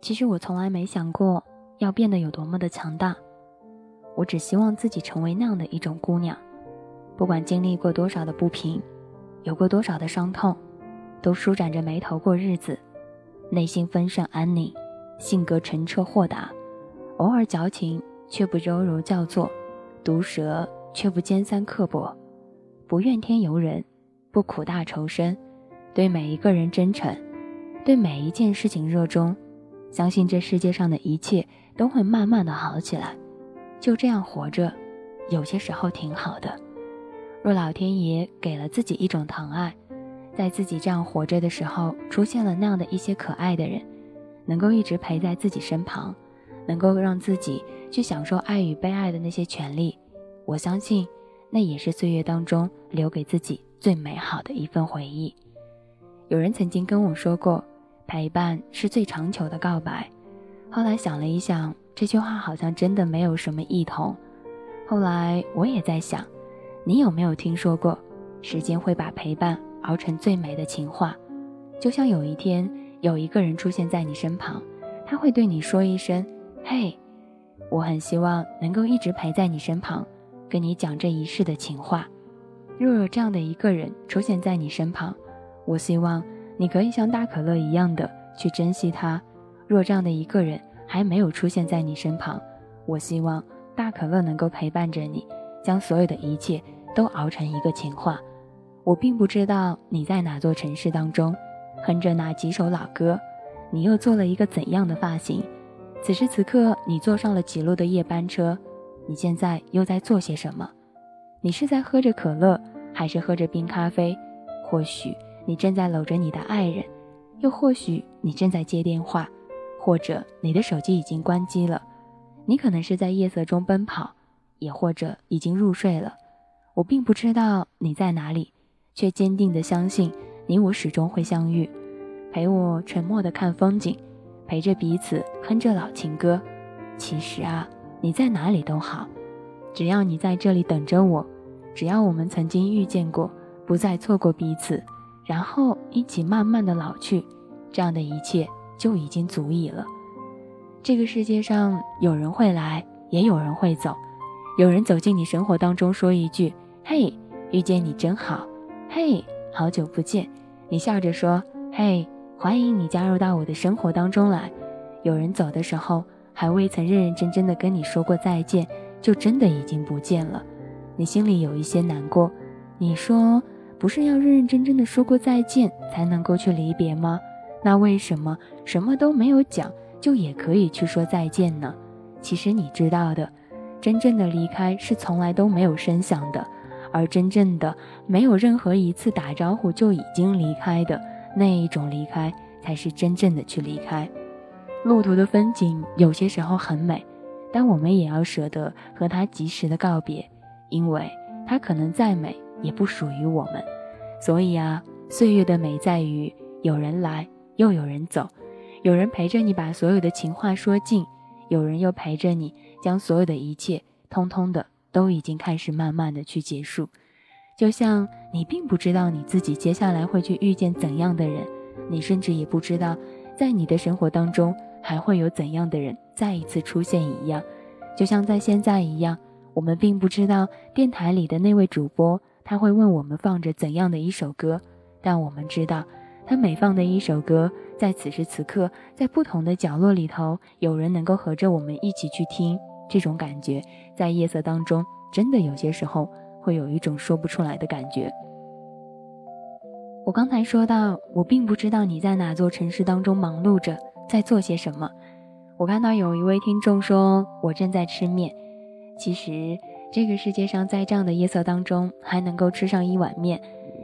其实我从来没想过要变得有多么的强大，我只希望自己成为那样的一种姑娘，不管经历过多少的不平，有过多少的伤痛，都舒展着眉头过日子，内心丰盛安宁，性格澄澈豁达，偶尔矫情却不柔柔叫做，毒舌却不尖酸刻薄，不怨天尤人，不苦大仇深，对每一个人真诚，对每一件事情热衷。相信这世界上的一切都会慢慢的好起来，就这样活着，有些时候挺好的。若老天爷给了自己一种疼爱，在自己这样活着的时候，出现了那样的一些可爱的人，能够一直陪在自己身旁，能够让自己去享受爱与被爱的那些权利，我相信，那也是岁月当中留给自己最美好的一份回忆。有人曾经跟我说过。陪伴是最长久的告白。后来想了一想，这句话好像真的没有什么异同。后来我也在想，你有没有听说过，时间会把陪伴熬成最美的情话？就像有一天有一个人出现在你身旁，他会对你说一声：“嘿，我很希望能够一直陪在你身旁，跟你讲这一世的情话。”若有这样的一个人出现在你身旁，我希望。你可以像大可乐一样的去珍惜他。若这样的一个人还没有出现在你身旁，我希望大可乐能够陪伴着你，将所有的一切都熬成一个情话。我并不知道你在哪座城市当中，哼着哪几首老歌，你又做了一个怎样的发型。此时此刻，你坐上了几路的夜班车，你现在又在做些什么？你是在喝着可乐，还是喝着冰咖啡？或许。你正在搂着你的爱人，又或许你正在接电话，或者你的手机已经关机了。你可能是在夜色中奔跑，也或者已经入睡了。我并不知道你在哪里，却坚定地相信你我始终会相遇，陪我沉默地看风景，陪着彼此哼着老情歌。其实啊，你在哪里都好，只要你在这里等着我，只要我们曾经遇见过，不再错过彼此。然后一起慢慢的老去，这样的一切就已经足以了。这个世界上有人会来，也有人会走。有人走进你生活当中，说一句：“嘿，遇见你真好。”“嘿，好久不见。”你笑着说：“嘿，欢迎你加入到我的生活当中来。”有人走的时候，还未曾认认真真的跟你说过再见，就真的已经不见了。你心里有一些难过。你说。不是要认认真真的说过再见才能够去离别吗？那为什么什么都没有讲就也可以去说再见呢？其实你知道的，真正的离开是从来都没有声响的，而真正的没有任何一次打招呼就已经离开的那一种离开，才是真正的去离开。路途的风景有些时候很美，但我们也要舍得和它及时的告别，因为它可能再美。也不属于我们，所以啊，岁月的美在于有人来，又有人走，有人陪着你把所有的情话说尽，有人又陪着你将所有的一切通通的都已经开始慢慢的去结束。就像你并不知道你自己接下来会去遇见怎样的人，你甚至也不知道在你的生活当中还会有怎样的人再一次出现一样。就像在现在一样，我们并不知道电台里的那位主播。他会问我们放着怎样的一首歌，但我们知道，他每放的一首歌，在此时此刻，在不同的角落里头，有人能够和着我们一起去听。这种感觉，在夜色当中，真的有些时候会有一种说不出来的感觉。我刚才说到，我并不知道你在哪座城市当中忙碌着，在做些什么。我看到有一位听众说，我正在吃面。其实。这个世界上，在这样的夜色当中还能够吃上一碗面，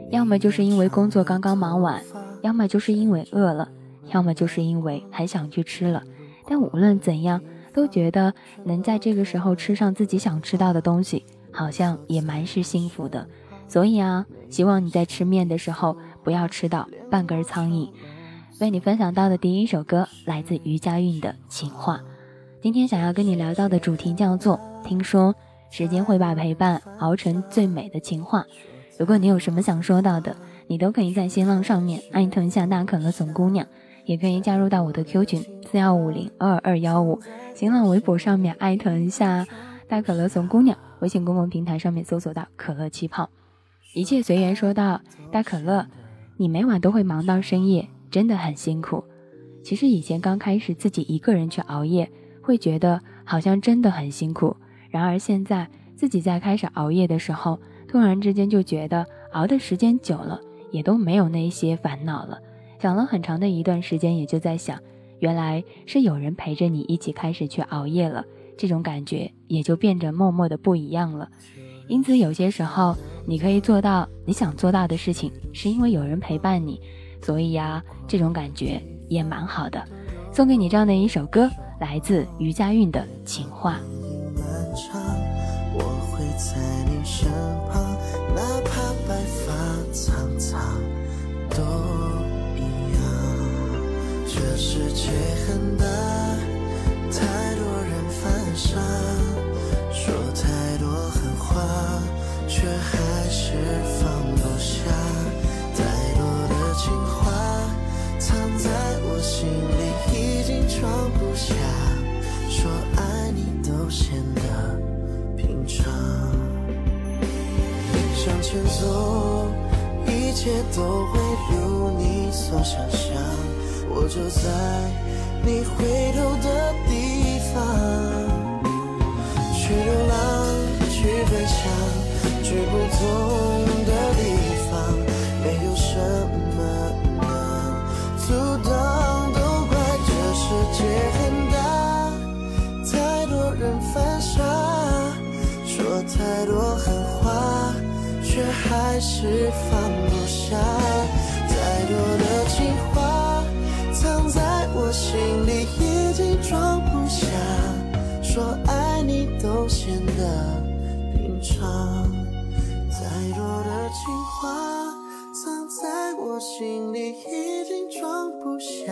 要么就是因为工作刚刚忙完，要么就是因为饿了，要么就是因为很想去吃了。但无论怎样，都觉得能在这个时候吃上自己想吃到的东西，好像也蛮是幸福的。所以啊，希望你在吃面的时候不要吃到半根苍蝇。为你分享到的第一首歌来自于佳韵的情话。今天想要跟你聊到的主题叫做听说。时间会把陪伴熬成最美的情话。如果你有什么想说到的，你都可以在新浪上面艾特一下大可乐怂姑娘，也可以加入到我的 Q 群四幺五零二二幺五，新浪微博上面艾特一下大可乐怂姑娘，微信公共平台上面搜索到可乐气泡，一切随缘。说到大可乐，你每晚都会忙到深夜，真的很辛苦。其实以前刚开始自己一个人去熬夜，会觉得好像真的很辛苦。然而现在自己在开始熬夜的时候，突然之间就觉得熬的时间久了，也都没有那些烦恼了。想了很长的一段时间，也就在想，原来是有人陪着你一起开始去熬夜了，这种感觉也就变得默默的不一样了。因此有些时候你可以做到你想做到的事情，是因为有人陪伴你，所以呀，这种感觉。也蛮好的，送给你这样的一首歌，来自余佳韵的《情话》。漫长我会在你身旁，哪怕白发苍苍都一样。这世界很大，太多人犯傻，说太多狠话，却还是放不下。太多的情话藏在我。心里已经装不下，显得平常。向前走，一切都会如你所想象。我就在你回头的地方，去流浪，去飞翔，去不同还是放不下。太多的情话，藏在我心里已经装不下。说爱你都显得平常。太多的情话，藏在我心里已经装不下。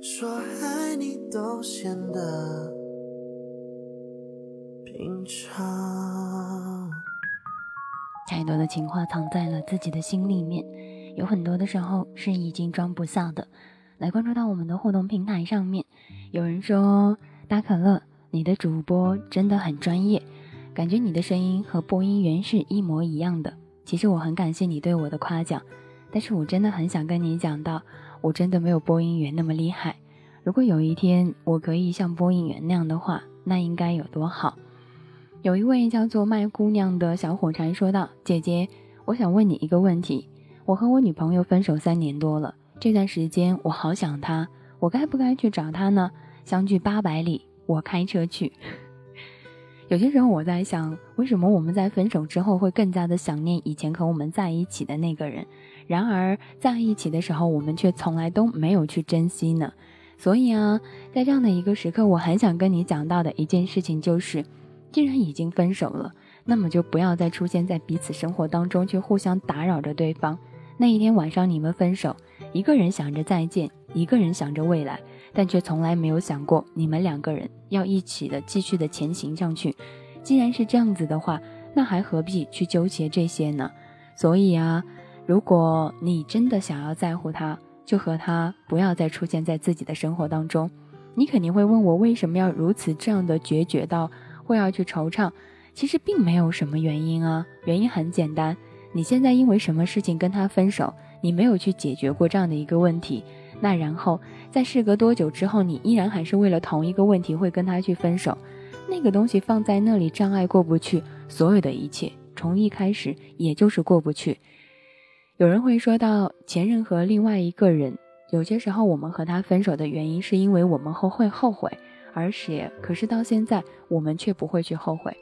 说爱你都显得。平常，太多的情话藏在了自己的心里面，有很多的时候是已经装不下的。来关注到我们的互动平台上面，有人说大可乐，你的主播真的很专业，感觉你的声音和播音员是一模一样的。其实我很感谢你对我的夸奖，但是我真的很想跟你讲到，我真的没有播音员那么厉害。如果有一天我可以像播音员那样的话，那应该有多好。有一位叫做麦姑娘的小火柴说道：“姐姐，我想问你一个问题。我和我女朋友分手三年多了，这段时间我好想她，我该不该去找她呢？相距八百里，我开车去。有些时候我在想，为什么我们在分手之后会更加的想念以前和我们在一起的那个人？然而在一起的时候，我们却从来都没有去珍惜呢？所以啊，在这样的一个时刻，我很想跟你讲到的一件事情就是。”既然已经分手了，那么就不要再出现在彼此生活当中，去互相打扰着对方。那一天晚上你们分手，一个人想着再见，一个人想着未来，但却从来没有想过你们两个人要一起的继续的前行上去。既然是这样子的话，那还何必去纠结这些呢？所以啊，如果你真的想要在乎他，就和他不要再出现在自己的生活当中。你肯定会问我，为什么要如此这样的决绝到？会要去惆怅，其实并没有什么原因啊。原因很简单，你现在因为什么事情跟他分手，你没有去解决过这样的一个问题。那然后在事隔多久之后，你依然还是为了同一个问题会跟他去分手，那个东西放在那里，障碍过不去，所有的一切从一开始也就是过不去。有人会说到前任和另外一个人，有些时候我们和他分手的原因是因为我们后会后悔。而且，可是到现在，我们却不会去后悔。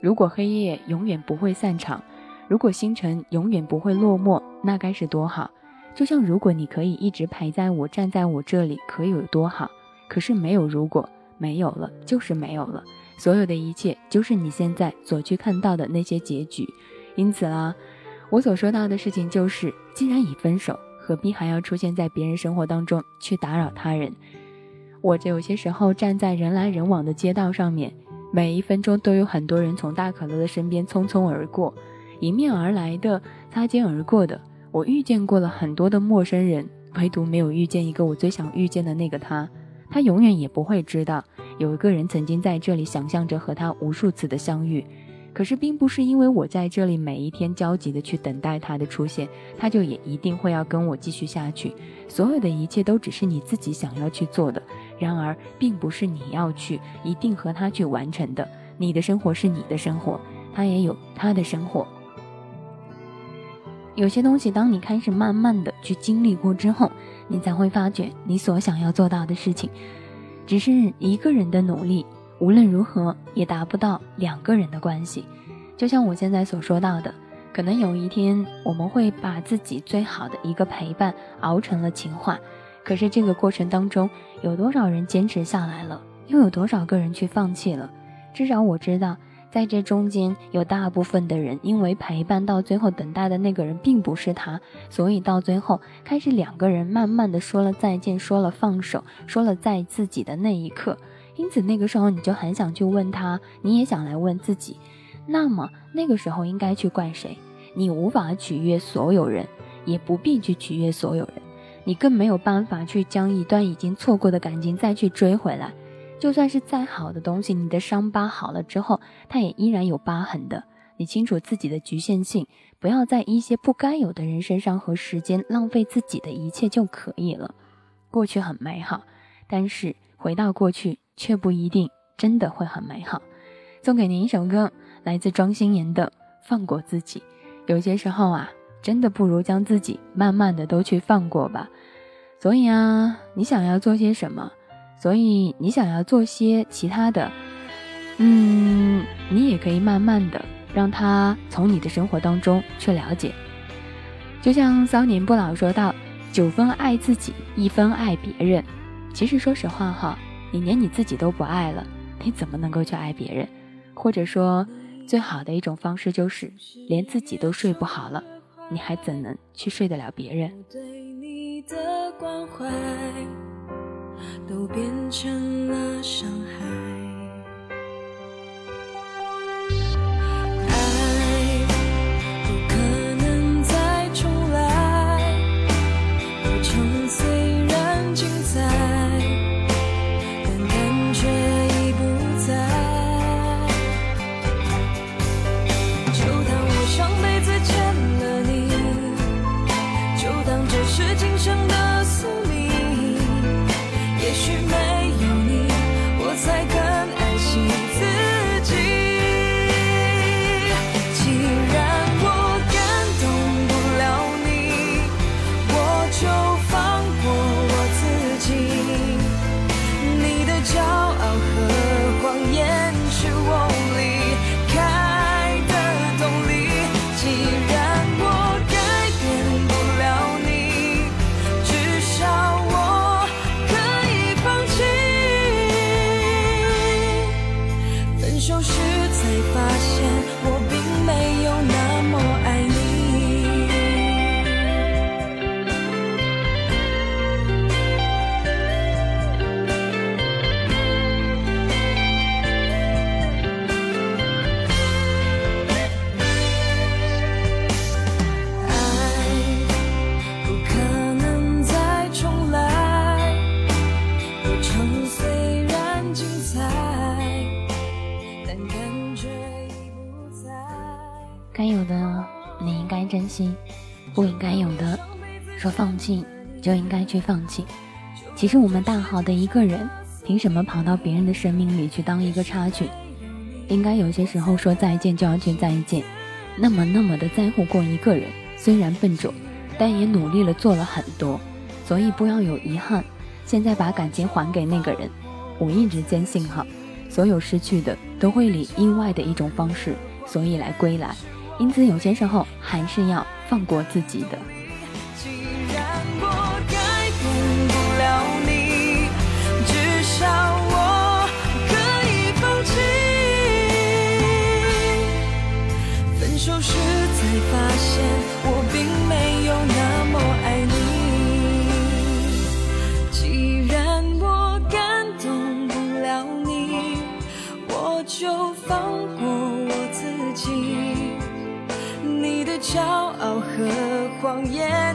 如果黑夜永远不会散场，如果星辰永远不会落寞，那该是多好！就像如果你可以一直陪在我，站在我这里，可以有多好？可是没有如果，没有了就是没有了，所有的一切就是你现在所去看到的那些结局。因此啦，我所说到的事情就是，既然已分手，何必还要出现在别人生活当中去打扰他人？我这有些时候站在人来人往的街道上面，每一分钟都有很多人从大可乐的身边匆匆而过，迎面而来的、擦肩而过的，我遇见过了很多的陌生人，唯独没有遇见一个我最想遇见的那个他。他永远也不会知道，有一个人曾经在这里想象着和他无数次的相遇。可是，并不是因为我在这里每一天焦急的去等待他的出现，他就也一定会要跟我继续下去。所有的一切都只是你自己想要去做的，然而并不是你要去一定和他去完成的。你的生活是你的生活，他也有他的生活。有些东西，当你开始慢慢的去经历过之后，你才会发觉你所想要做到的事情，只是一个人的努力。无论如何也达不到两个人的关系，就像我现在所说到的，可能有一天我们会把自己最好的一个陪伴熬成了情话，可是这个过程当中有多少人坚持下来了，又有多少个人去放弃了？至少我知道，在这中间有大部分的人因为陪伴到最后等待的那个人并不是他，所以到最后开始两个人慢慢的说了再见，说了放手，说了在自己的那一刻。因此，那个时候你就很想去问他，你也想来问自己。那么，那个时候应该去怪谁？你无法取悦所有人，也不必去取悦所有人。你更没有办法去将一段已经错过的感情再去追回来。就算是再好的东西，你的伤疤好了之后，它也依然有疤痕的。你清楚自己的局限性，不要在一些不该有的人身上和时间浪费自己的一切就可以了。过去很美好，但是回到过去。却不一定真的会很美好。送给您一首歌，来自庄心妍的《放过自己》。有些时候啊，真的不如将自己慢慢的都去放过吧。所以啊，你想要做些什么？所以你想要做些其他的，嗯，你也可以慢慢的让他从你的生活当中去了解。就像骚年不老说到：“九分爱自己，一分爱别人。”其实说实话哈。你连你自己都不爱了，你怎么能够去爱别人？或者说，最好的一种方式就是连自己都睡不好了，你还怎能去睡得了别人？的关怀都变成了伤害。去放弃。其实我们大好的一个人，凭什么跑到别人的生命里去当一个插曲？应该有些时候说再见就要去再见。那么那么的在乎过一个人，虽然笨拙，但也努力了做了很多。所以不要有遗憾。现在把感情还给那个人。我一直坚信哈，所有失去的都会以意外的一种方式，所以来归来。因此，有些时候还是要放过自己的。才发现，我并没有那么爱你。既然我感动不了你，我就放过我自己。你的骄傲和谎言。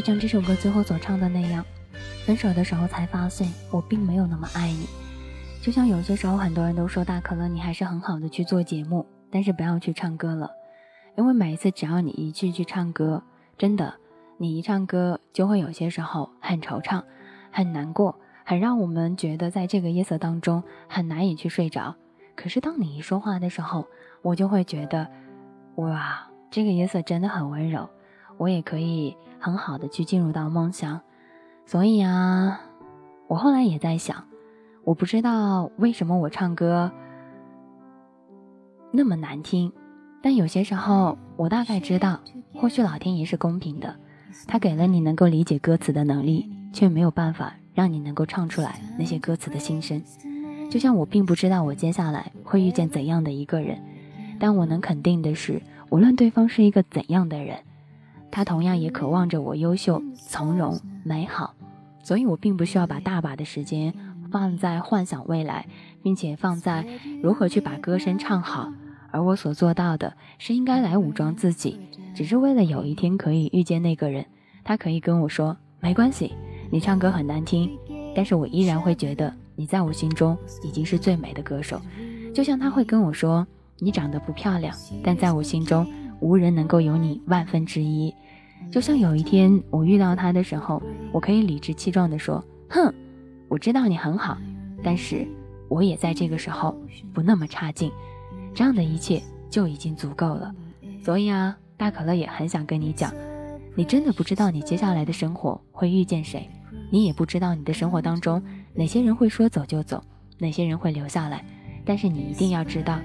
就像这首歌最后所唱的那样，分手的时候才发现，我并没有那么爱你。就像有些时候，很多人都说大可乐，你还是很好的去做节目，但是不要去唱歌了，因为每一次只要你一去去唱歌，真的，你一唱歌就会有些时候很惆怅，很难过，很让我们觉得在这个夜色当中很难以去睡着。可是当你一说话的时候，我就会觉得，哇，这个夜色真的很温柔，我也可以很好的去进入到梦乡。所以啊，我后来也在想。我不知道为什么我唱歌那么难听，但有些时候我大概知道，或许老天爷是公平的，他给了你能够理解歌词的能力，却没有办法让你能够唱出来那些歌词的心声。就像我并不知道我接下来会遇见怎样的一个人，但我能肯定的是，无论对方是一个怎样的人，他同样也渴望着我优秀、从容、美好，所以我并不需要把大把的时间。放在幻想未来，并且放在如何去把歌声唱好，而我所做到的是应该来武装自己，只是为了有一天可以遇见那个人，他可以跟我说没关系，你唱歌很难听，但是我依然会觉得你在我心中已经是最美的歌手，就像他会跟我说你长得不漂亮，但在我心中无人能够有你万分之一，就像有一天我遇到他的时候，我可以理直气壮地说，哼。我知道你很好，但是我也在这个时候不那么差劲，这样的一切就已经足够了。所以啊，大可乐也很想跟你讲，你真的不知道你接下来的生活会遇见谁，你也不知道你的生活当中哪些人会说走就走，哪些人会留下来。但是你一定要知道，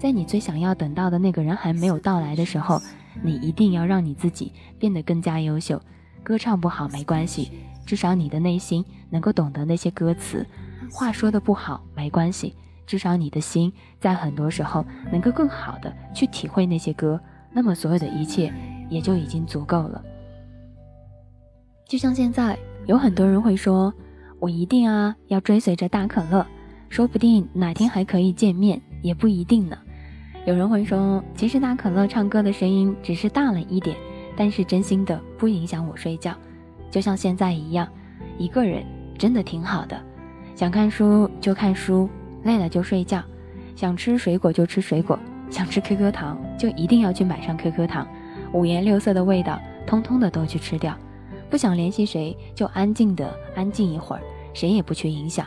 在你最想要等到的那个人还没有到来的时候，你一定要让你自己变得更加优秀。歌唱不好没关系。至少你的内心能够懂得那些歌词，话说的不好没关系，至少你的心在很多时候能够更好的去体会那些歌，那么所有的一切也就已经足够了。就像现在有很多人会说，我一定啊要追随着大可乐，说不定哪天还可以见面，也不一定呢。有人会说，其实大可乐唱歌的声音只是大了一点，但是真心的不影响我睡觉。就像现在一样，一个人真的挺好的。想看书就看书，累了就睡觉；想吃水果就吃水果，想吃 QQ 糖就一定要去买上 QQ 糖，五颜六色的味道，通通的都去吃掉。不想联系谁就安静的安静一会儿，谁也不去影响。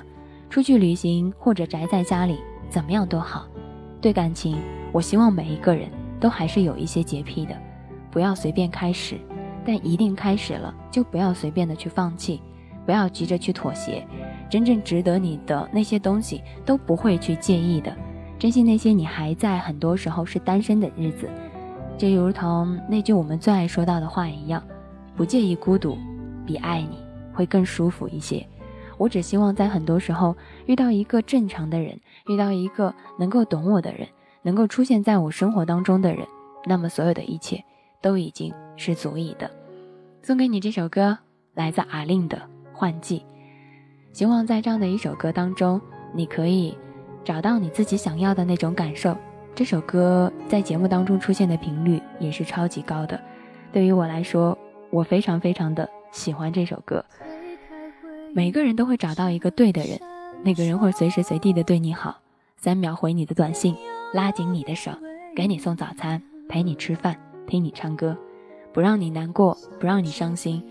出去旅行或者宅在家里，怎么样都好。对感情，我希望每一个人都还是有一些洁癖的，不要随便开始。但一定开始了，就不要随便的去放弃，不要急着去妥协。真正值得你的那些东西都不会去介意的。珍惜那些你还在很多时候是单身的日子，就如同那句我们最爱说到的话一样：不介意孤独，比爱你会更舒服一些。我只希望在很多时候遇到一个正常的人，遇到一个能够懂我的人，能够出现在我生活当中的人，那么所有的一切。都已经是足以的。送给你这首歌，来自阿令的《换季》。希望在这样的一首歌当中，你可以找到你自己想要的那种感受。这首歌在节目当中出现的频率也是超级高的。对于我来说，我非常非常的喜欢这首歌。每个人都会找到一个对的人，那个人会随时随地的对你好，三秒回你的短信，拉紧你的手，给你送早餐，陪你吃饭。听你唱歌，不让你难过，不让你伤心，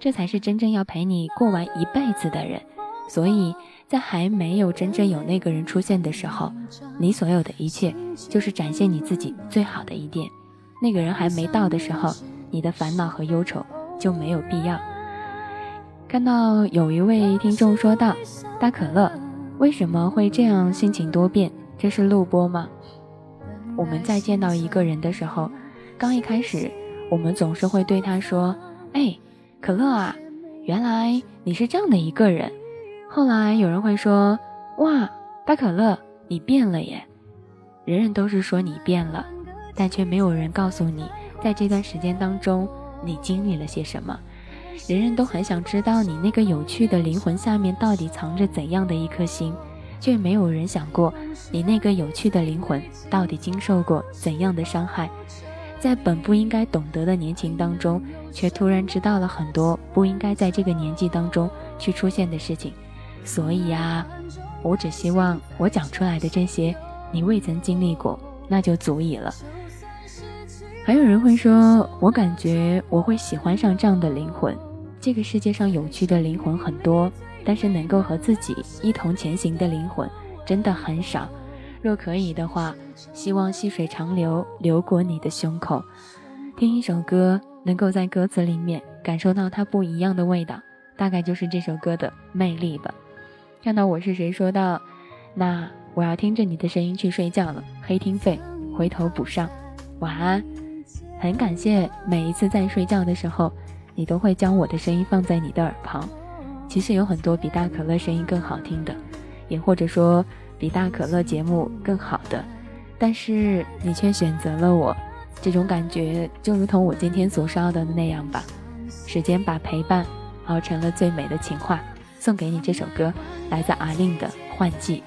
这才是真正要陪你过完一辈子的人。所以在还没有真正有那个人出现的时候，你所有的一切就是展现你自己最好的一点。那个人还没到的时候，你的烦恼和忧愁就没有必要。看到有一位听众说道：“大可乐为什么会这样心情多变？这是录播吗？”我们在见到一个人的时候。刚一开始，我们总是会对他说：“哎，可乐啊，原来你是这样的一个人。”后来有人会说：“哇，大可乐，你变了耶！”人人都是说你变了，但却没有人告诉你，在这段时间当中，你经历了些什么。人人都很想知道你那个有趣的灵魂下面到底藏着怎样的一颗心，却没有人想过你那个有趣的灵魂到底经受过怎样的伤害。在本不应该懂得的年轻当中，却突然知道了很多不应该在这个年纪当中去出现的事情。所以啊，我只希望我讲出来的这些，你未曾经历过，那就足以了。还有人会说，我感觉我会喜欢上这样的灵魂。这个世界上有趣的灵魂很多，但是能够和自己一同前行的灵魂真的很少。若可以的话，希望细水长流，流过你的胸口。听一首歌，能够在歌词里面感受到它不一样的味道，大概就是这首歌的魅力吧。看到我是谁说道：“那我要听着你的声音去睡觉了。黑听费回头补上，晚安。很感谢每一次在睡觉的时候，你都会将我的声音放在你的耳旁。其实有很多比大可乐声音更好听的，也或者说比大可乐节目更好的，但是你却选择了我。这种感觉就如同我今天所说的那样吧。时间把陪伴熬成了最美的情话。送给你这首歌，来自阿令的《换季》。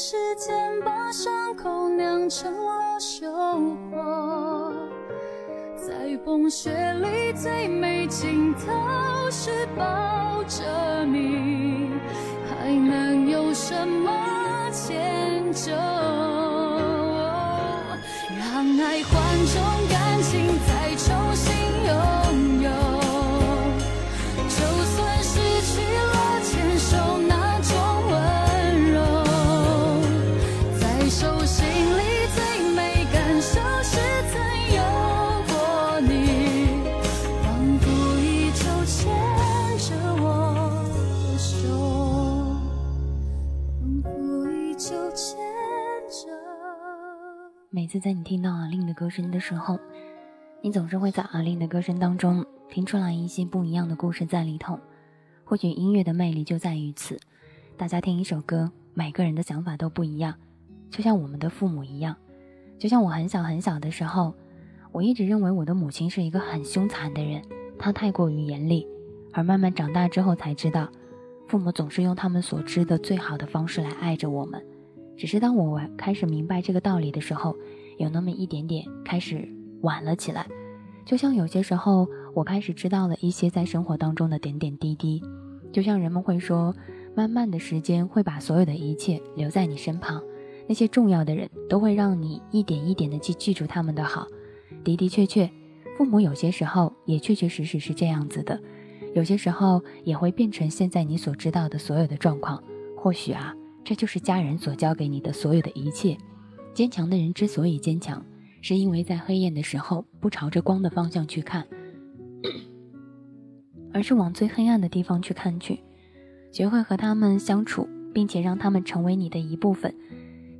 时间把伤口酿成了收获，在风雪里最美尽头是抱着你，还能有什么迁就？让爱换种每次在你听到阿令的歌声的时候，你总是会在阿令的歌声当中听出来一些不一样的故事在里头。或许音乐的魅力就在于此，大家听一首歌，每个人的想法都不一样，就像我们的父母一样。就像我很小很小的时候，我一直认为我的母亲是一个很凶残的人，她太过于严厉。而慢慢长大之后才知道，父母总是用他们所知的最好的方式来爱着我们。只是当我开始明白这个道理的时候，有那么一点点开始晚了起来。就像有些时候，我开始知道了一些在生活当中的点点滴滴。就像人们会说，慢慢的时间会把所有的一切留在你身旁，那些重要的人都会让你一点一点的去记住他们的好。的的确确，父母有些时候也确确实实是这样子的，有些时候也会变成现在你所知道的所有的状况。或许啊。这就是家人所教给你的所有的一切。坚强的人之所以坚强，是因为在黑夜的时候不朝着光的方向去看，而是往最黑暗的地方去看去。学会和他们相处，并且让他们成为你的一部分。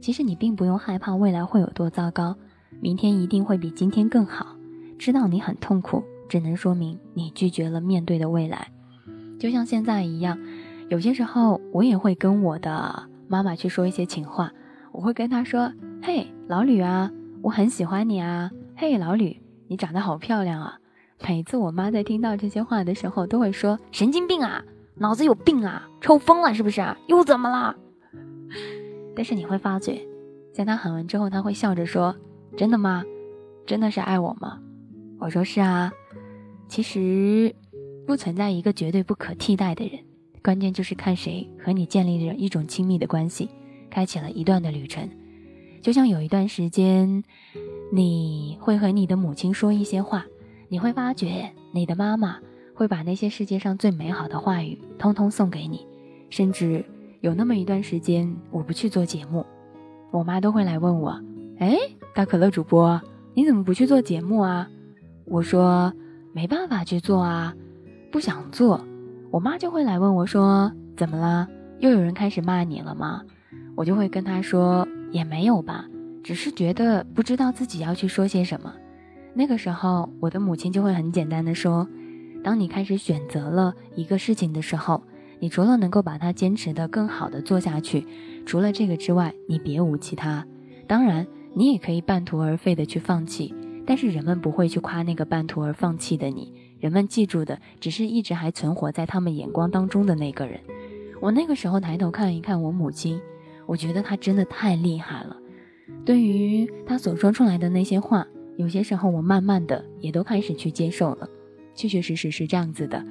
其实你并不用害怕未来会有多糟糕，明天一定会比今天更好。知道你很痛苦，只能说明你拒绝了面对的未来。就像现在一样，有些时候我也会跟我的。妈妈去说一些情话，我会跟她说：“嘿，老吕啊，我很喜欢你啊！嘿，老吕，你长得好漂亮啊！”每次我妈在听到这些话的时候，都会说：“神经病啊，脑子有病啊，抽风了是不是？又怎么了？”但是你会发觉，在她喊完之后，她会笑着说：“真的吗？真的是爱我吗？”我说：“是啊。”其实不存在一个绝对不可替代的人。关键就是看谁和你建立着一种亲密的关系，开启了一段的旅程。就像有一段时间，你会和你的母亲说一些话，你会发觉你的妈妈会把那些世界上最美好的话语通通送给你，甚至有那么一段时间，我不去做节目，我妈都会来问我：“哎，大可乐主播，你怎么不去做节目啊？”我说：“没办法去做啊，不想做。”我妈就会来问我说：“怎么了？又有人开始骂你了吗？”我就会跟她说。也没有吧，只是觉得不知道自己要去说些什么。那个时候，我的母亲就会很简单的说：“当你开始选择了一个事情的时候，你除了能够把它坚持的更好的做下去，除了这个之外，你别无其他。当然，你也可以半途而废的去放弃，但是人们不会去夸那个半途而放弃的你，人们记住的只是一直还存活在他们眼光当中的那个人。”我那个时候抬头看一看我母亲。我觉得他真的太厉害了。对于他所说出来的那些话，有些时候我慢慢的也都开始去接受了。确确实实是这样子的。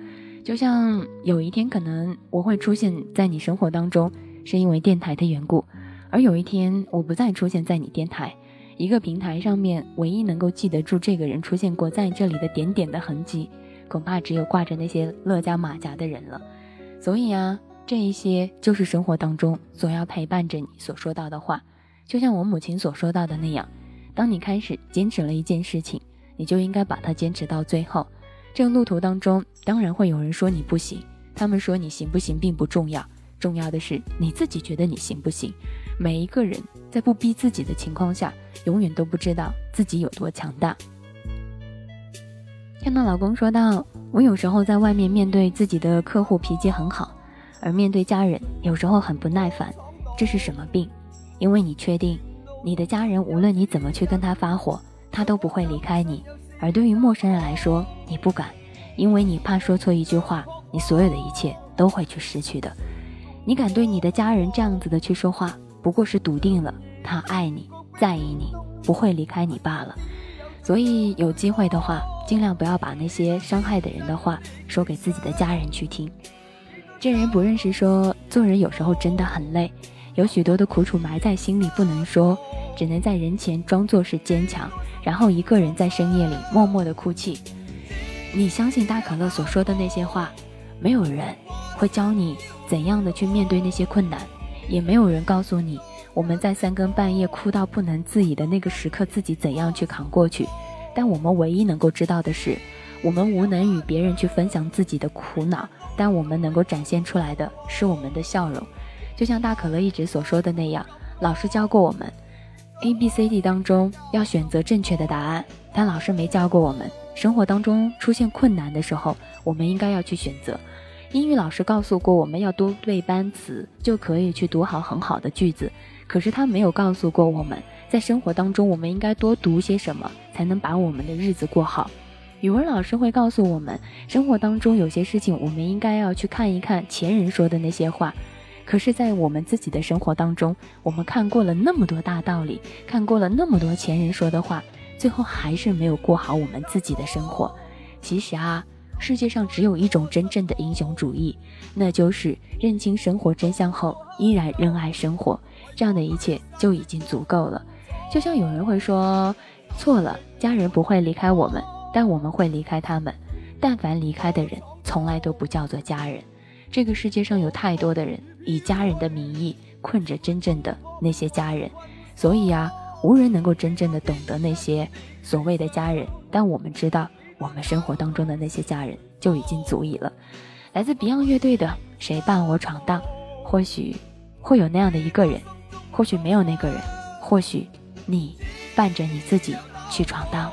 就像有一天可能我会出现在你生活当中，是因为电台的缘故；而有一天我不再出现在你电台，一个平台上面唯一能够记得住这个人出现过在这里的点点的痕迹，恐怕只有挂着那些乐嘉马甲的人了。所以啊。这一些就是生活当中所要陪伴着你所说到的话，就像我母亲所说到的那样，当你开始坚持了一件事情，你就应该把它坚持到最后。这个路途当中，当然会有人说你不行，他们说你行不行并不重要，重要的是你自己觉得你行不行。每一个人在不逼自己的情况下，永远都不知道自己有多强大。看到老公说道，我有时候在外面面对自己的客户，脾气很好。而面对家人，有时候很不耐烦，这是什么病？因为你确定，你的家人无论你怎么去跟他发火，他都不会离开你。而对于陌生人来说，你不敢，因为你怕说错一句话，你所有的一切都会去失去的。你敢对你的家人这样子的去说话，不过是笃定了他爱你，在意你，不会离开你罢了。所以有机会的话，尽量不要把那些伤害的人的话说给自己的家人去听。见人不认识，说做人有时候真的很累，有许多的苦楚埋在心里不能说，只能在人前装作是坚强，然后一个人在深夜里默默的哭泣。你相信大可乐所说的那些话，没有人会教你怎样的去面对那些困难，也没有人告诉你我们在三更半夜哭到不能自已的那个时刻自己怎样去扛过去。但我们唯一能够知道的是。我们无能与别人去分享自己的苦恼，但我们能够展现出来的是我们的笑容。就像大可乐一直所说的那样，老师教过我们，A、B、C、D 当中要选择正确的答案，但老师没教过我们，生活当中出现困难的时候，我们应该要去选择。英语老师告诉过我们要多背单词，就可以去读好很好的句子，可是他没有告诉过我们在生活当中我们应该多读些什么，才能把我们的日子过好。语文老师会告诉我们，生活当中有些事情，我们应该要去看一看前人说的那些话。可是，在我们自己的生活当中，我们看过了那么多大道理，看过了那么多前人说的话，最后还是没有过好我们自己的生活。其实啊，世界上只有一种真正的英雄主义，那就是认清生活真相后依然热爱生活。这样的一切就已经足够了。就像有人会说，错了，家人不会离开我们。但我们会离开他们，但凡离开的人，从来都不叫做家人。这个世界上有太多的人以家人的名义困着真正的那些家人，所以啊，无人能够真正的懂得那些所谓的家人。但我们知道，我们生活当中的那些家人就已经足以了。来自 Beyond 乐队的《谁伴我闯荡》，或许会有那样的一个人，或许没有那个人，或许你伴着你自己去闯荡。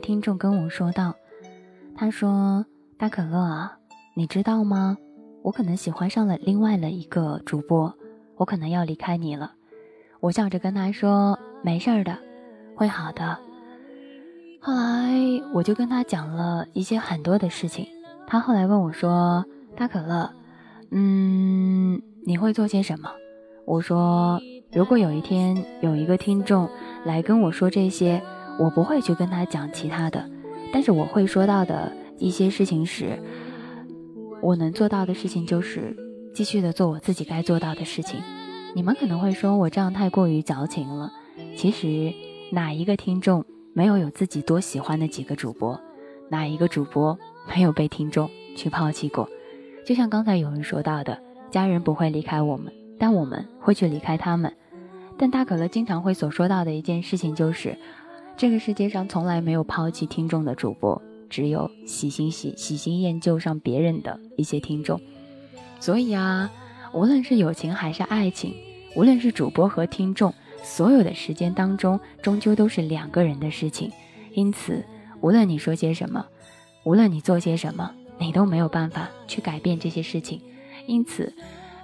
听众跟我说道，他说：“大可乐啊，你知道吗？我可能喜欢上了另外的一个主播，我可能要离开你了。”我笑着跟他说：“没事儿的，会好的。”后来我就跟他讲了一些很多的事情。他后来问我说：“大可乐，嗯，你会做些什么？”我说：“如果有一天有一个听众来跟我说这些，我不会去跟他讲其他的，但是我会说到的一些事情是，我能做到的事情就是继续的做我自己该做到的事情。你们可能会说我这样太过于矫情了，其实哪一个听众？”没有有自己多喜欢的几个主播，哪一个主播没有被听众去抛弃过？就像刚才有人说到的，家人不会离开我们，但我们会去离开他们。但大可乐经常会所说到的一件事情就是，这个世界上从来没有抛弃听众的主播，只有喜新喜喜新厌旧上别人的一些听众。所以啊，无论是友情还是爱情，无论是主播和听众。所有的时间当中，终究都是两个人的事情，因此，无论你说些什么，无论你做些什么，你都没有办法去改变这些事情。因此，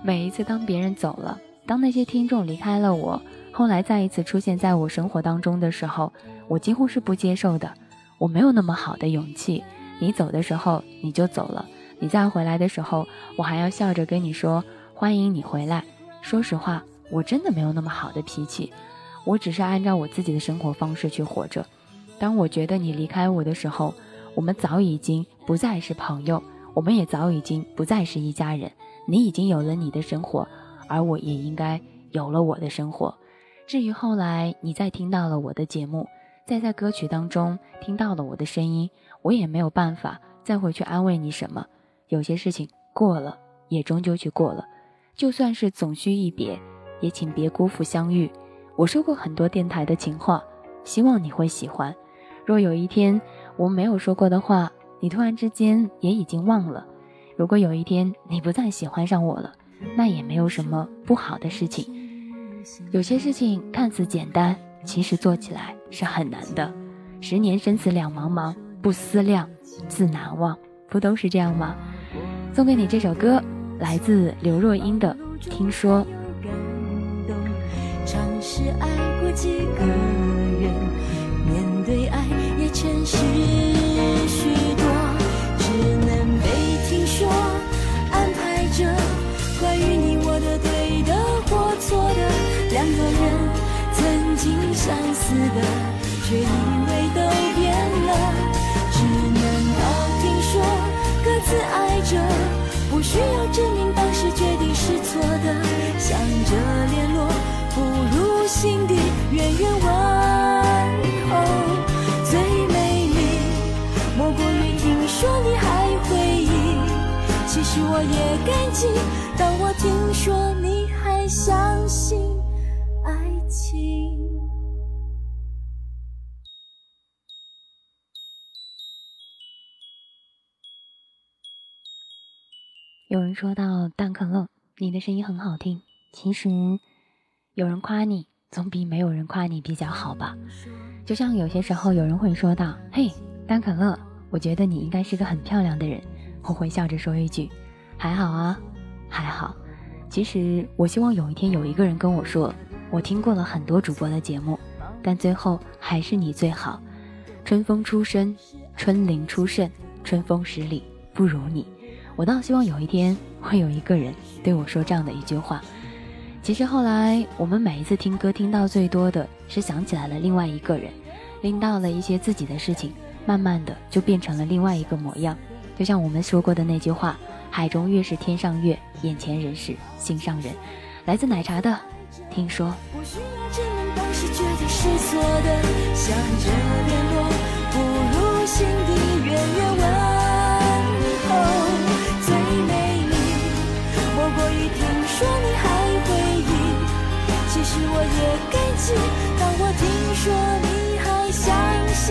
每一次当别人走了，当那些听众离开了我，后来再一次出现在我生活当中的时候，我几乎是不接受的。我没有那么好的勇气。你走的时候你就走了，你再回来的时候，我还要笑着跟你说欢迎你回来。说实话。我真的没有那么好的脾气，我只是按照我自己的生活方式去活着。当我觉得你离开我的时候，我们早已经不再是朋友，我们也早已经不再是一家人。你已经有了你的生活，而我也应该有了我的生活。至于后来你再听到了我的节目，再在歌曲当中听到了我的声音，我也没有办法再回去安慰你什么。有些事情过了，也终究去过了，就算是总须一别。也请别辜负相遇。我说过很多电台的情话，希望你会喜欢。若有一天我没有说过的话，你突然之间也已经忘了。如果有一天你不再喜欢上我了，那也没有什么不好的事情。有些事情看似简单，其实做起来是很难的。十年生死两茫茫，不思量，自难忘，不都是这样吗？送给你这首歌，来自刘若英的《听说》。是爱过几个人，面对爱也诚实许两个人曾经相似的，却因为都变了，只能到听说各自爱着，不需要证明当时决定是错的，想着联络。不如心底远远问候，最美丽莫过于听说你还回忆。其实我也感激，当我听说你还相信有人说到蛋可乐，你的声音很好听。其实。有人夸你，总比没有人夸你比较好吧？就像有些时候有人会说到：“嘿，蛋可乐，我觉得你应该是个很漂亮的人。”我会笑着说一句：“还好啊，还好。”其实我希望有一天有一个人跟我说：“我听过了很多主播的节目，但最后还是你最好。”春风出生，春林出盛，春风十里不如你。我倒希望有一天会有一个人对我说这样的一句话。其实后来，我们每一次听歌，听到最多的是想起来了另外一个人，拎到了一些自己的事情，慢慢的就变成了另外一个模样。就像我们说过的那句话：“海中月是天上月，眼前人是心上人。”来自奶茶的，听说。是我也感激，当我听说你还相信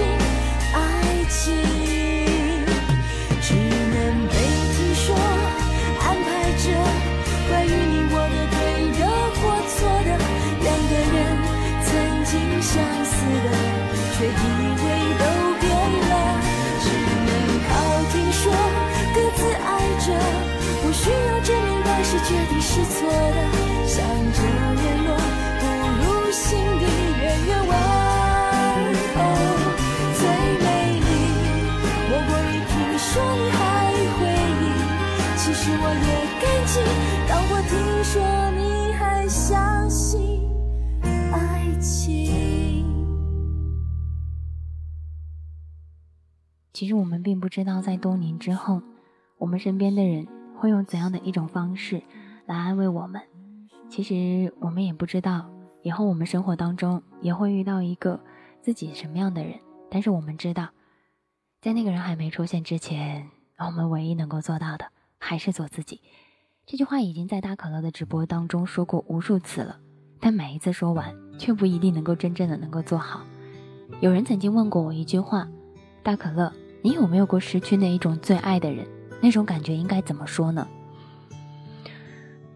其实我们并不知道，在多年之后，我们身边的人会用怎样的一种方式来安慰我们。其实我们也不知道，以后我们生活当中也会遇到一个自己什么样的人。但是我们知道，在那个人还没出现之前，我们唯一能够做到的还是做自己。这句话已经在大可乐的直播当中说过无数次了，但每一次说完，却不一定能够真正的能够做好。有人曾经问过我一句话：“大可乐。”你有没有过失去那一种最爱的人？那种感觉应该怎么说呢？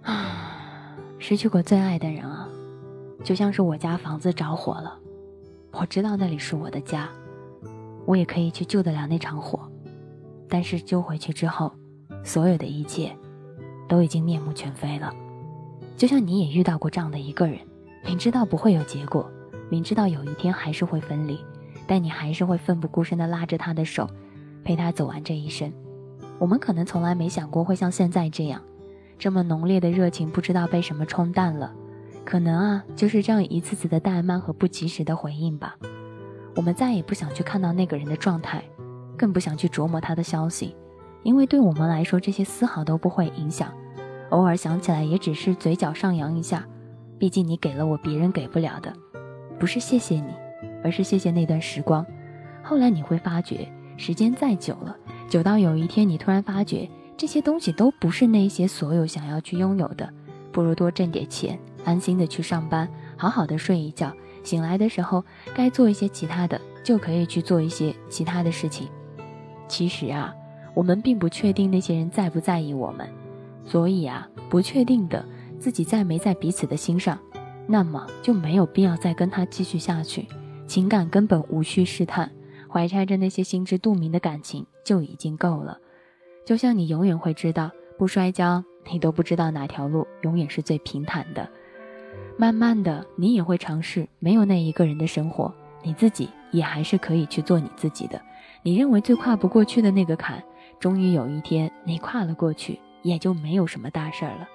啊，失去过最爱的人啊，就像是我家房子着火了，我知道那里是我的家，我也可以去救得了那场火，但是救回去之后，所有的一切都已经面目全非了。就像你也遇到过这样的一个人，明知道不会有结果，明知道有一天还是会分离。但你还是会奋不顾身地拉着他的手，陪他走完这一生。我们可能从来没想过会像现在这样，这么浓烈的热情不知道被什么冲淡了。可能啊，就是这样一次次的怠慢和不及时的回应吧。我们再也不想去看到那个人的状态，更不想去琢磨他的消息，因为对我们来说这些丝毫都不会影响。偶尔想起来也只是嘴角上扬一下，毕竟你给了我别人给不了的，不是谢谢你。而是谢谢那段时光。后来你会发觉，时间再久了，久到有一天你突然发觉，这些东西都不是那些所有想要去拥有的。不如多挣点钱，安心的去上班，好好的睡一觉。醒来的时候，该做一些其他的，就可以去做一些其他的事情。其实啊，我们并不确定那些人在不在意我们，所以啊，不确定的自己在没在彼此的心上，那么就没有必要再跟他继续下去。情感根本无需试探，怀揣着那些心知肚明的感情就已经够了。就像你永远会知道，不摔跤，你都不知道哪条路永远是最平坦的。慢慢的，你也会尝试没有那一个人的生活，你自己也还是可以去做你自己的。你认为最跨不过去的那个坎，终于有一天你跨了过去，也就没有什么大事儿了。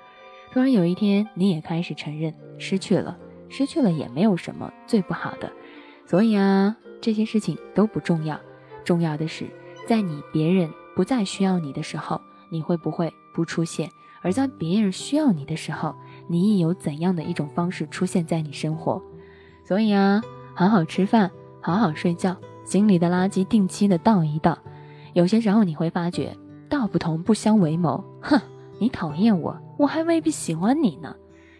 突然有一天，你也开始承认失去了，失去了也没有什么最不好的。所以啊，这些事情都不重要，重要的是，在你别人不再需要你的时候，你会不会不出现；而在别人需要你的时候，你亦有怎样的一种方式出现在你生活？所以啊，好好吃饭，好好睡觉，心里的垃圾定期的倒一倒。有些时候你会发觉，道不同不相为谋。哼，你讨厌我，我还未必喜欢你呢。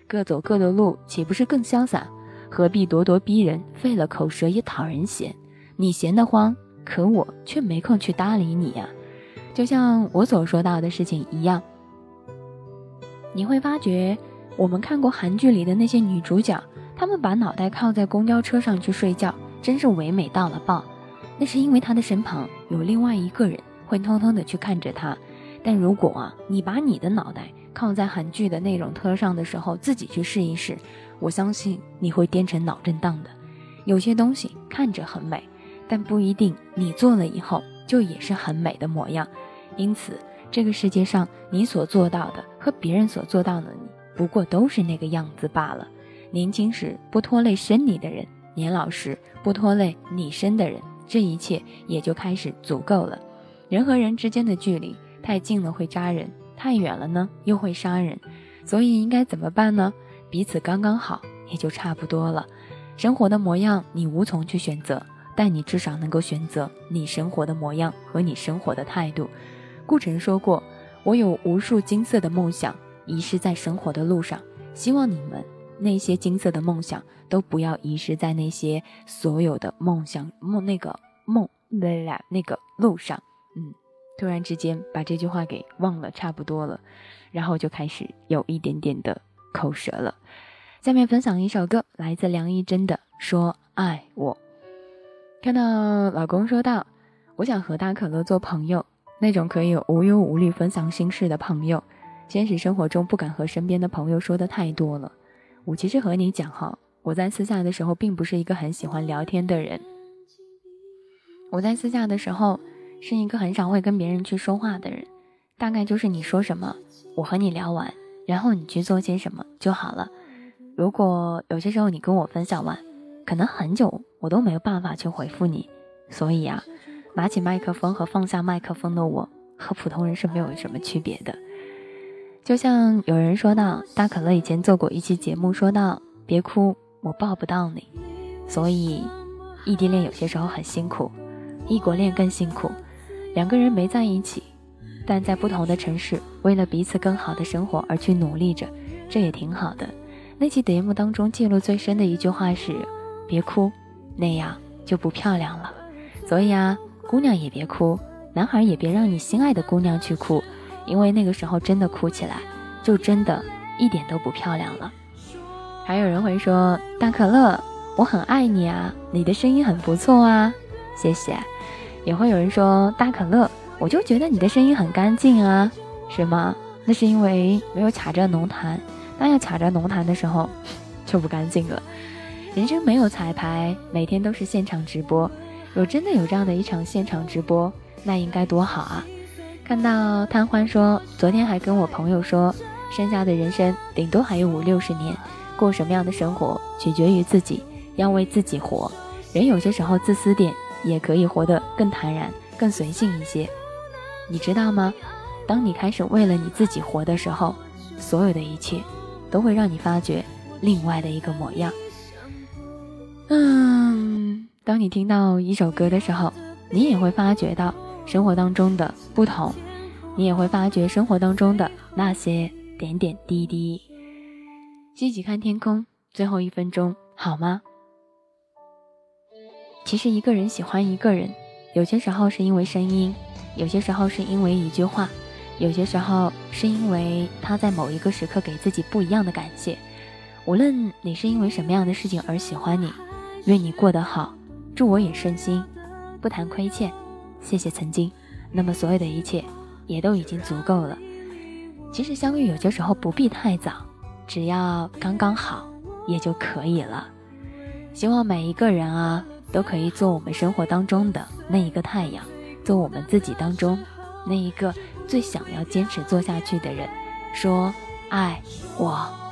各走各的路，岂不是更潇洒？何必咄咄逼人，费了口舌也讨人嫌。你闲得慌，可我却没空去搭理你呀。就像我所说到的事情一样，你会发觉，我们看过韩剧里的那些女主角，她们把脑袋靠在公交车上去睡觉，真是唯美到了爆。那是因为她的身旁有另外一个人会偷偷的去看着她。但如果啊，你把你的脑袋靠在韩剧的那种车上的时候，自己去试一试。我相信你会颠成脑震荡的。有些东西看着很美，但不一定你做了以后就也是很美的模样。因此，这个世界上你所做到的和别人所做到的，你不过都是那个样子罢了。年轻时不拖累生你的人，年老时不拖累你生的人，这一切也就开始足够了。人和人之间的距离太近了会扎人，太远了呢又会伤人。所以应该怎么办呢？彼此刚刚好，也就差不多了。生活的模样你无从去选择，但你至少能够选择你生活的模样和你生活的态度。顾城说过：“我有无数金色的梦想，遗失在生活的路上。希望你们那些金色的梦想都不要遗失在那些所有的梦想梦那个梦啦那个路上。”嗯，突然之间把这句话给忘了，差不多了，然后就开始有一点点的。口舌了。下面分享一首歌，来自梁一真的《说爱我》。看到老公说道：“我想和大可乐做朋友，那种可以无忧无虑分享心事的朋友。现实生活中不敢和身边的朋友说的太多了。我其实和你讲哈，我在私下的时候并不是一个很喜欢聊天的人。我在私下的时候是一个很少会跟别人去说话的人，大概就是你说什么，我和你聊完。”然后你去做些什么就好了。如果有些时候你跟我分享完，可能很久我都没有办法去回复你，所以啊，拿起麦克风和放下麦克风的我，和普通人是没有什么区别的。就像有人说到，大可乐以前做过一期节目，说到别哭，我抱不到你。所以，异地恋有些时候很辛苦，异国恋更辛苦。两个人没在一起，但在不同的城市，为了彼此更好的生活而去努力着，这也挺好的。那期节目当中记录最深的一句话是：“别哭，那样就不漂亮了。”所以啊，姑娘也别哭，男孩也别让你心爱的姑娘去哭。因为那个时候真的哭起来，就真的一点都不漂亮了。还有人会说：“大可乐，我很爱你啊，你的声音很不错啊，谢谢。”也会有人说：“大可乐，我就觉得你的声音很干净啊，是吗？那是因为没有卡着浓痰，当要卡着浓痰的时候，就不干净了。人生没有彩排，每天都是现场直播。若真的有这样的一场现场直播，那应该多好啊！”看到贪欢说，昨天还跟我朋友说，剩下的人生顶多还有五六十年，过什么样的生活取决于自己，要为自己活。人有些时候自私点，也可以活得更坦然、更随性一些。你知道吗？当你开始为了你自己活的时候，所有的一切都会让你发觉另外的一个模样。嗯，当你听到一首歌的时候，你也会发觉到。生活当中的不同，你也会发觉生活当中的那些点点滴滴。积极看天空，最后一分钟好吗？其实一个人喜欢一个人，有些时候是因为声音，有些时候是因为一句话，有些时候是因为他在某一个时刻给自己不一样的感谢。无论你是因为什么样的事情而喜欢你，愿你过得好，祝我也顺心，不谈亏欠。谢谢曾经，那么所有的一切也都已经足够了。其实相遇有些时候不必太早，只要刚刚好也就可以了。希望每一个人啊，都可以做我们生活当中的那一个太阳，做我们自己当中那一个最想要坚持做下去的人。说爱我。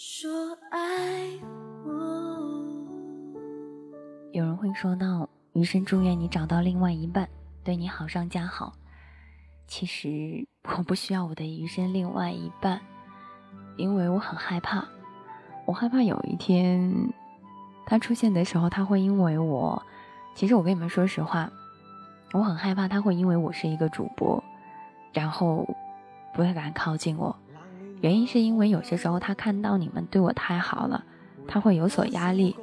说爱我有人会说到，余生祝愿你找到另外一半，对你好上加好。其实我不需要我的余生另外一半，因为我很害怕，我害怕有一天他出现的时候，他会因为我。其实我跟你们说实话，我很害怕他会因为我是一个主播，然后不会敢靠近我。原因是因为有些时候他看到你们对我太好了，他会有所压力。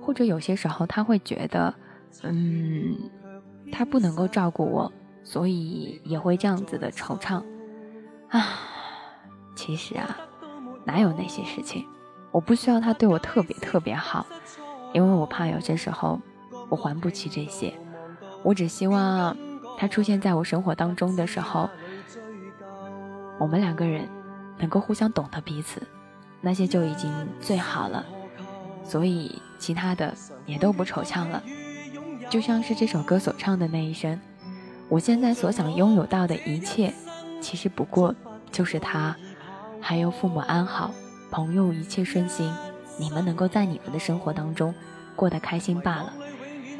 或者有些时候他会觉得，嗯，他不能够照顾我，所以也会这样子的惆怅。啊，其实啊，哪有那些事情？我不需要他对我特别特别好，因为我怕有些时候我还不起这些。我只希望他出现在我生活当中的时候，我们两个人能够互相懂得彼此，那些就已经最好了，所以其他的也都不惆怅了。就像是这首歌所唱的那一声：“我现在所想拥有到的一切，其实不过就是他，还有父母安好，朋友一切顺心，你们能够在你们的生活当中过得开心罢了。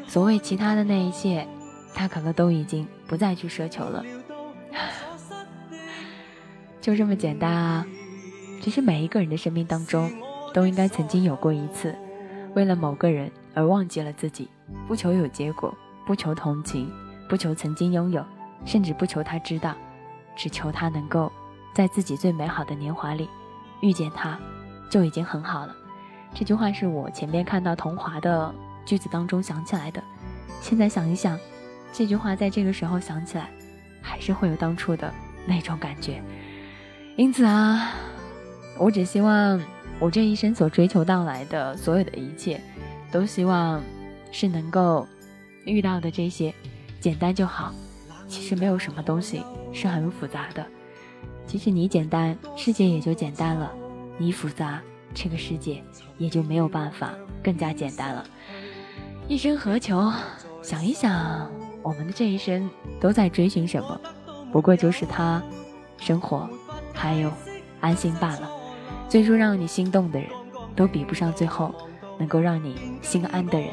所谓其他的那一切，他可能都已经不再去奢求了。就这么简单啊！其实每一个人的生命当中，都应该曾经有过一次，为了某个人而忘记了自己。”不求有结果，不求同情，不求曾经拥有，甚至不求他知道，只求他能够在自己最美好的年华里遇见他，就已经很好了。这句话是我前面看到童话的句子当中想起来的。现在想一想，这句话在这个时候想起来，还是会有当初的那种感觉。因此啊，我只希望我这一生所追求到来的所有的一切，都希望。是能够遇到的这些，简单就好。其实没有什么东西是很复杂的。其实你简单，世界也就简单了；你复杂，这个世界也就没有办法更加简单了。一生何求？想一想，我们的这一生都在追寻什么？不过就是他，生活，还有安心罢了。最初让你心动的人，都比不上最后能够让你心安的人。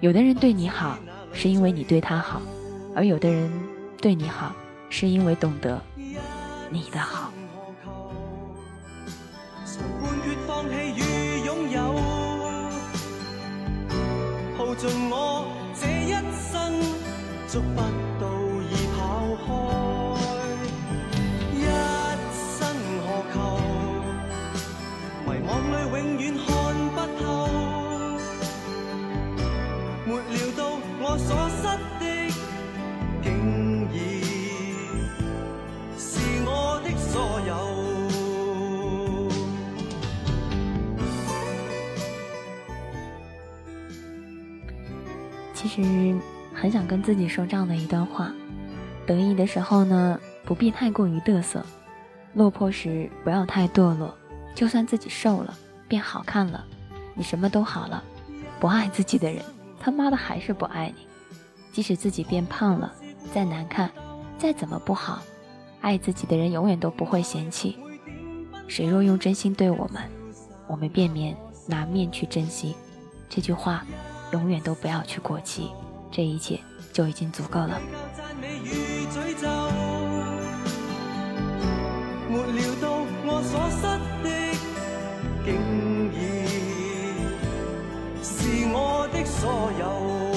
有的人对你好，是因为你对他好；而有的人对你好，是因为懂得你的好。尽我这一生，其实很想跟自己说这样的一段话：得意的时候呢，不必太过于嘚瑟；落魄时不要太堕落。就算自己瘦了，变好看了，你什么都好了，不爱自己的人。他妈的还是不爱你，即使自己变胖了，再难看，再怎么不好，爱自己的人永远都不会嫌弃。谁若用真心对我们，我们便免拿面去珍惜。这句话，永远都不要去过期，这一切就已经足够了。没料到我所失的，竟已。是我的所有。